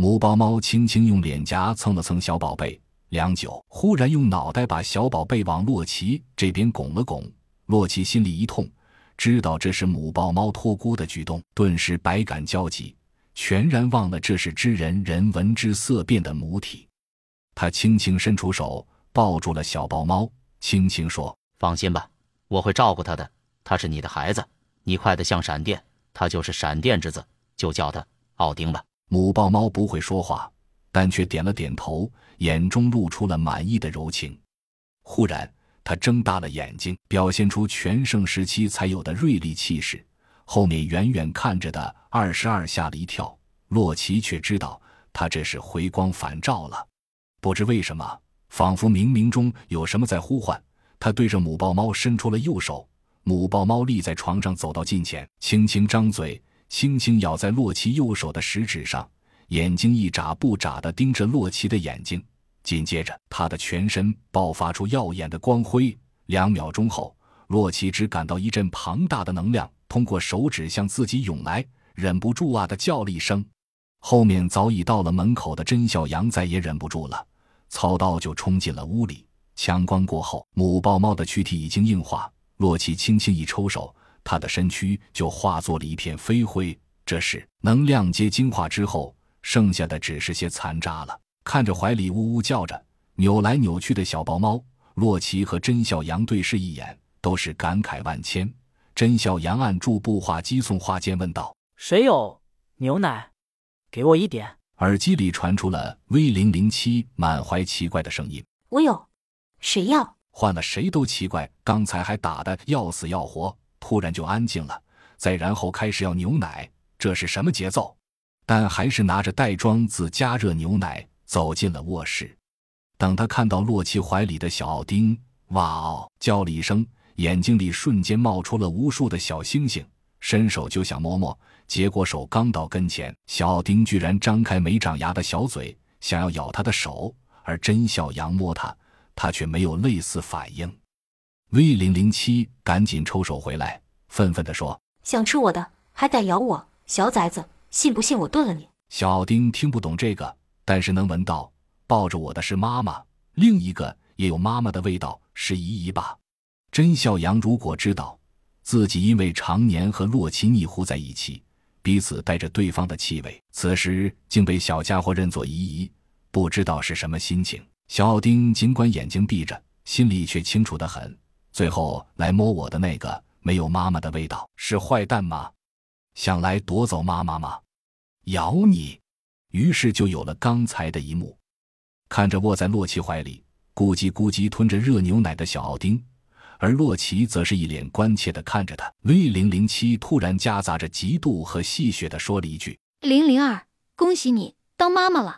母豹猫轻轻用脸颊蹭了蹭小宝贝，良久，忽然用脑袋把小宝贝往洛奇这边拱了拱。洛奇心里一痛，知道这是母豹猫托孤的举动，顿时百感交集，全然忘了这是知人人闻之色变的母体。他轻轻伸出手，抱住了小豹猫，轻轻说：“放心吧，我会照顾它的。它是你的孩子，你快得像闪电，它就是闪电之子，就叫它奥丁吧。”母豹猫不会说话，但却点了点头，眼中露出了满意的柔情。忽然。它睁大了眼睛，表现出全盛时期才有的锐利气势。后面远远看着的二十二吓了一跳，洛奇却知道他这是回光返照了。不知为什么，仿佛冥冥中有什么在呼唤他。对着母豹猫伸出了右手，母豹猫立在床上，走到近前，轻轻张嘴，轻轻咬在洛奇右手的食指上，眼睛一眨不眨地盯着洛奇的眼睛。紧接着，他的全身爆发出耀眼的光辉。两秒钟后，洛奇只感到一阵庞大的能量通过手指向自己涌来，忍不住啊的叫了一声。后面早已到了门口的甄小阳再也忍不住了，操刀就冲进了屋里。强光过后，母豹猫的躯体已经硬化。洛奇轻轻一抽手，它的身躯就化作了一片飞灰。这时，能量结晶化之后，剩下的只是些残渣了。看着怀里呜呜叫着、扭来扭去的小豹猫，洛奇和甄小阳对视一眼，都是感慨万千。甄小阳按住步话机送话间问道：“谁有牛奶？给我一点。”耳机里传出了 V 零零七满怀奇怪的声音：“我有，谁要？”换了谁都奇怪，刚才还打得要死要活，突然就安静了，再然后开始要牛奶，这是什么节奏？但还是拿着袋装自加热牛奶。走进了卧室，等他看到洛奇怀里的小奥丁，哇哦叫了一声，眼睛里瞬间冒出了无数的小星星，伸手就想摸摸，结果手刚到跟前，小奥丁居然张开没长牙的小嘴，想要咬他的手，而真小阳摸他，他却没有类似反应。V 零零七赶紧抽手回来，愤愤地说：“想吃我的，还敢咬我，小崽子，信不信我炖了你？”小奥丁听不懂这个。但是能闻到抱着我的是妈妈，另一个也有妈妈的味道，是姨姨吧？甄孝阳如果知道自己因为常年和洛奇腻糊在一起，彼此带着对方的气味，此时竟被小家伙认作姨姨，不知道是什么心情。小奥丁尽管眼睛闭着，心里却清楚的很。最后来摸我的那个没有妈妈的味道，是坏蛋吗？想来夺走妈妈吗？咬你！于是就有了刚才的一幕，看着卧在洛奇怀里咕叽咕叽吞着热牛奶的小奥丁，而洛奇则是一脸关切的看着他。V 零零七突然夹杂着嫉妒和戏谑的说了一句：“零零二，恭喜你当妈妈了。”